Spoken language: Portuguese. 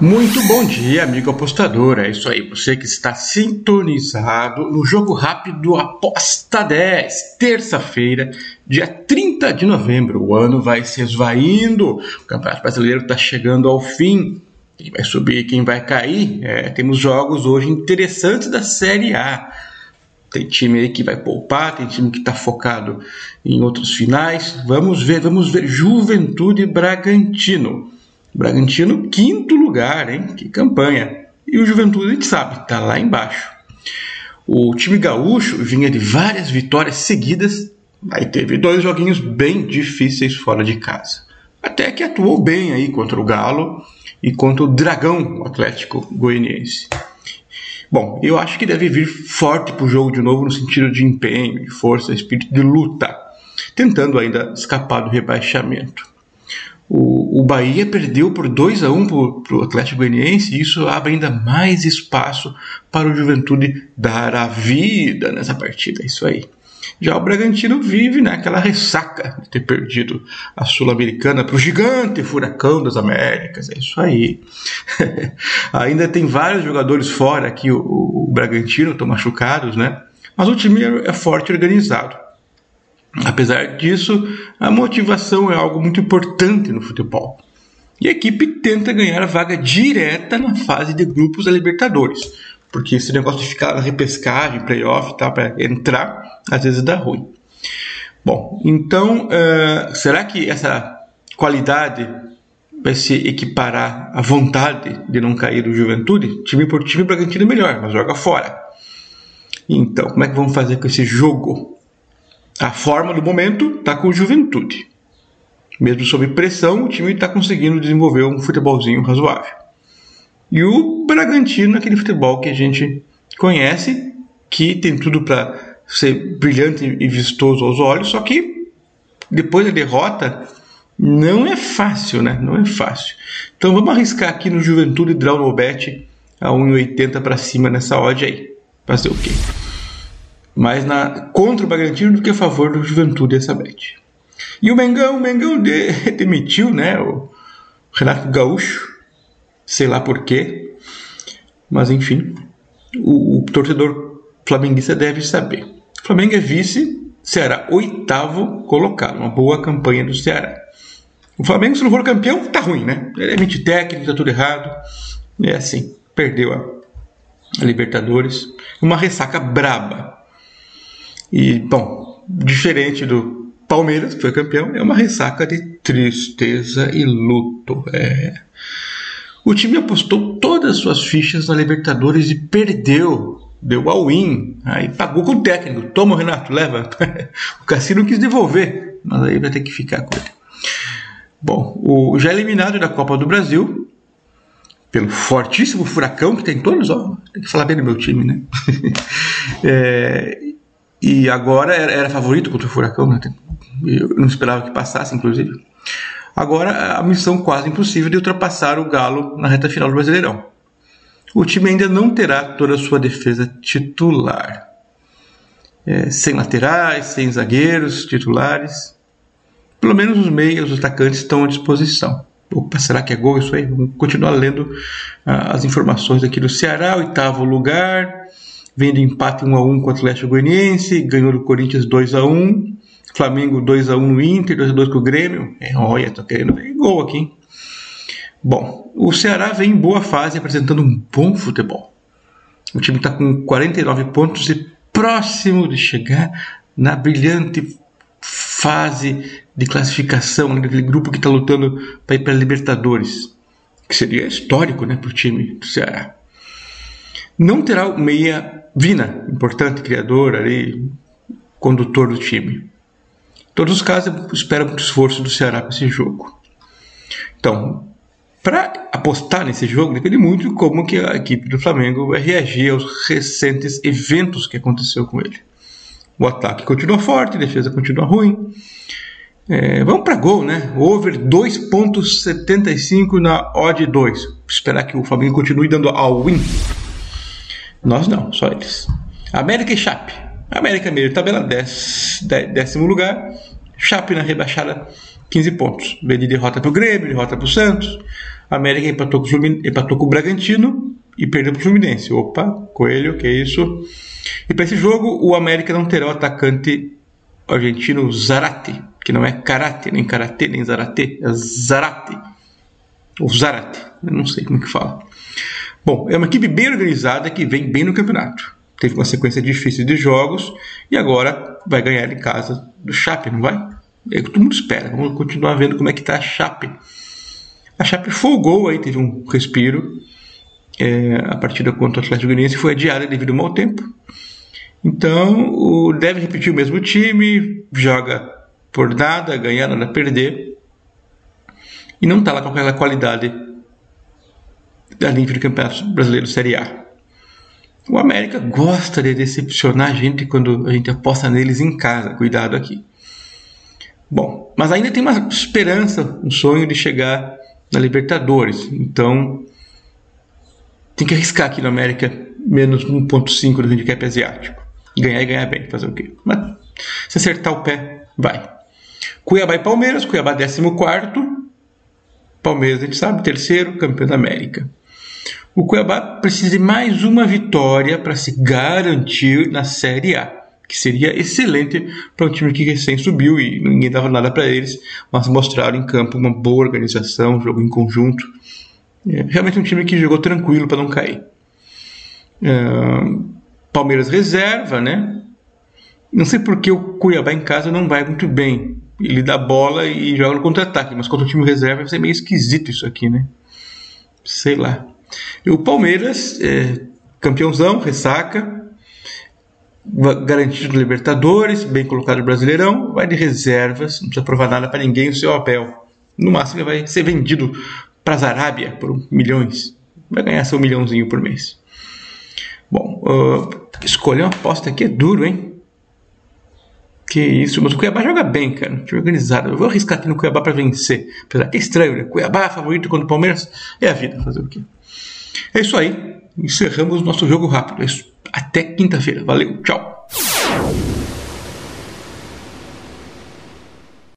Muito bom dia, amigo apostador. É isso aí, você que está sintonizado no jogo rápido Aposta 10, terça-feira, dia 30 de novembro. O ano vai se esvaindo, o Campeonato Brasileiro está chegando ao fim. Quem vai subir, quem vai cair? É, temos jogos hoje interessantes da Série A. Tem time aí que vai poupar, tem time que está focado em outros finais. Vamos ver, vamos ver Juventude Bragantino. Bragantino, quinto lugar, hein? Que campanha. E o Juventude, a gente sabe, está lá embaixo. O time gaúcho vinha de várias vitórias seguidas, aí teve dois joguinhos bem difíceis fora de casa. Até que atuou bem aí contra o Galo e contra o Dragão o Atlético Goianiense. Bom, eu acho que deve vir forte para o jogo de novo no sentido de empenho, de força, espírito de luta, tentando ainda escapar do rebaixamento. O, Bahia perdeu por 2 a 1 para o Atlético Goianiense e isso abre ainda mais espaço para o Juventude dar a vida nessa partida. É isso aí. Já o Bragantino vive naquela né, ressaca de ter perdido a Sul-Americana para o gigante furacão das Américas. É isso aí. Ainda tem vários jogadores fora aqui, o, o Bragantino, estão machucados, né? Mas o time é forte e organizado. Apesar disso, a motivação é algo muito importante no futebol. E a equipe tenta ganhar a vaga direta na fase de grupos da Libertadores, porque esse negócio de ficar na repescagem, playoff, tá, para entrar, às vezes dá ruim. Bom, então, uh, será que essa qualidade vai se equiparar à vontade de não cair do Juventude? Time por time, Bragantino é melhor, mas joga fora. Então, como é que vamos fazer com esse jogo? A forma do momento está com o Juventude. Mesmo sob pressão, o time está conseguindo desenvolver um futebolzinho razoável. E o Bragantino, aquele futebol que a gente conhece, que tem tudo para ser brilhante e vistoso aos olhos, só que depois da derrota não é fácil, né? Não é fácil. Então vamos arriscar aqui no Juventude Draw no Bet a 1,80 para cima nessa odd aí. Fazer o quê? Mais na, contra o Bragantino do que a favor do Juventude essa bet. E o Mengão, o Mengão de, demitiu, né, o Renato Gaúcho, sei lá porquê, mas enfim, o, o, torcedor flamenguista deve saber. O Flamengo é vice, Ceará oitavo colocado, uma boa campanha do Ceará. O Flamengo, se não for campeão, tá ruim, né? Ele é mente técnico, tá tudo errado. É assim, perdeu a, a Libertadores. Uma ressaca braba. E, bom, diferente do Palmeiras, que foi campeão, é uma ressaca de tristeza e luto. É. O time apostou todas as suas fichas na Libertadores e perdeu. Deu all-in. Aí pagou com o técnico. Toma, Renato, leva. o Cassino quis devolver, mas aí vai ter que ficar com ele. Bom, o já eliminado da Copa do Brasil, pelo fortíssimo furacão que tem todos, ó, tem que falar bem do meu time, né? é, e agora era, era favorito contra o Furacão, né? Eu não esperava que passasse, inclusive. Agora a missão quase impossível de ultrapassar o Galo na reta final do Brasileirão. O time ainda não terá toda a sua defesa titular. É, sem laterais, sem zagueiros titulares. Pelo menos os meios, os atacantes estão à disposição. Opa, será que é gol isso aí? Vamos continuar lendo ah, as informações aqui do Ceará, oitavo lugar, vem do empate 1 a 1 contra o Atlético Goianiense, ganhou do Corinthians 2 a 1 Flamengo 2 a 1 no Inter, 2 a 2 com o Grêmio. É, olha, tô querendo ver gol aqui. Hein? Bom, o Ceará vem em boa fase apresentando um bom futebol. O time está com 49 pontos e próximo de chegar na brilhante fase de classificação daquele grupo que está lutando para ir para Libertadores, que seria histórico né, para o time do Ceará. Não terá o meia Vina, importante criador ali, condutor do time. Em todos os casos, eu espero muito esforço do Ceará para esse jogo. Então, para apostar nesse jogo, depende muito de como que a equipe do Flamengo vai reagir aos recentes eventos que aconteceu com ele. O ataque continua forte, a defesa continua ruim. É, vamos para gol, né? Over 2.75 na odd 2. Esperar que o Flamengo continue dando all-win. Nós não, só eles. América e Chape. América meio tabela, décimo, décimo lugar. Chape na rebaixada, 15 pontos. De derrota para o Grêmio, derrota para o Santos. América empatou com, o empatou com o Bragantino e perdeu para o Fluminense. Opa, Coelho, que é isso? E para esse jogo, o América não terá o atacante argentino Zarate, que não é karate, nem karatê, nem zarate, é Zarate. Ou Zarate, não sei como que fala. Bom, é uma equipe bem organizada que vem bem no campeonato. Teve uma sequência difícil de jogos e agora vai ganhar em casa do Chape, não vai? É o que todo mundo espera. Vamos continuar vendo como é que está a Chape. A Chape folgou aí, teve um respiro. É, a partida contra o Atlético Goianiense foi adiada devido ao mau tempo. Então, o, deve repetir o mesmo time, joga por nada, ganhar, nada perder. E não está lá com aquela qualidade da nível do Campeonato Brasileiro Série A. O América gosta de decepcionar a gente quando a gente aposta neles em casa. Cuidado aqui. Bom, mas ainda tem uma esperança, um sonho de chegar na Libertadores. Então, tem que arriscar aqui no América menos 1.5 do handicap asiático. Ganhar e ganhar bem, fazer o quê? Mas se acertar o pé, vai. Cuiabá e Palmeiras, Cuiabá 14 Palmeiras, a gente sabe, terceiro, campeão da América. O Cuiabá precisa de mais uma vitória para se garantir na Série A, que seria excelente para um time que recém subiu e ninguém dava nada para eles, mas mostraram em campo uma boa organização, jogo em conjunto. É realmente um time que jogou tranquilo para não cair. Uh, Palmeiras reserva, né? Não sei porque o Cuiabá em casa não vai muito bem. Ele dá bola e joga no contra-ataque, mas contra o time reserva vai ser meio esquisito isso aqui, né? Sei lá. E o Palmeiras, é, campeãozão, ressaca, garantido Libertadores, bem colocado no Brasileirão, vai de reservas, não precisa provar nada para ninguém o seu papel. No máximo ele vai ser vendido para a Arábia por milhões. Vai ganhar seu milhãozinho por mês. Bom, uh, escolher uma aposta aqui é duro, hein? Que isso, mas o Cuiabá joga bem, cara. Time organizado. Eu vou arriscar aqui no Cuiabá para vencer. Apesar que é estranho, né? Cuiabá favorito contra o Palmeiras. É a vida, fazer o quê? É isso aí. Encerramos nosso jogo rápido. É Até quinta-feira. Valeu, tchau.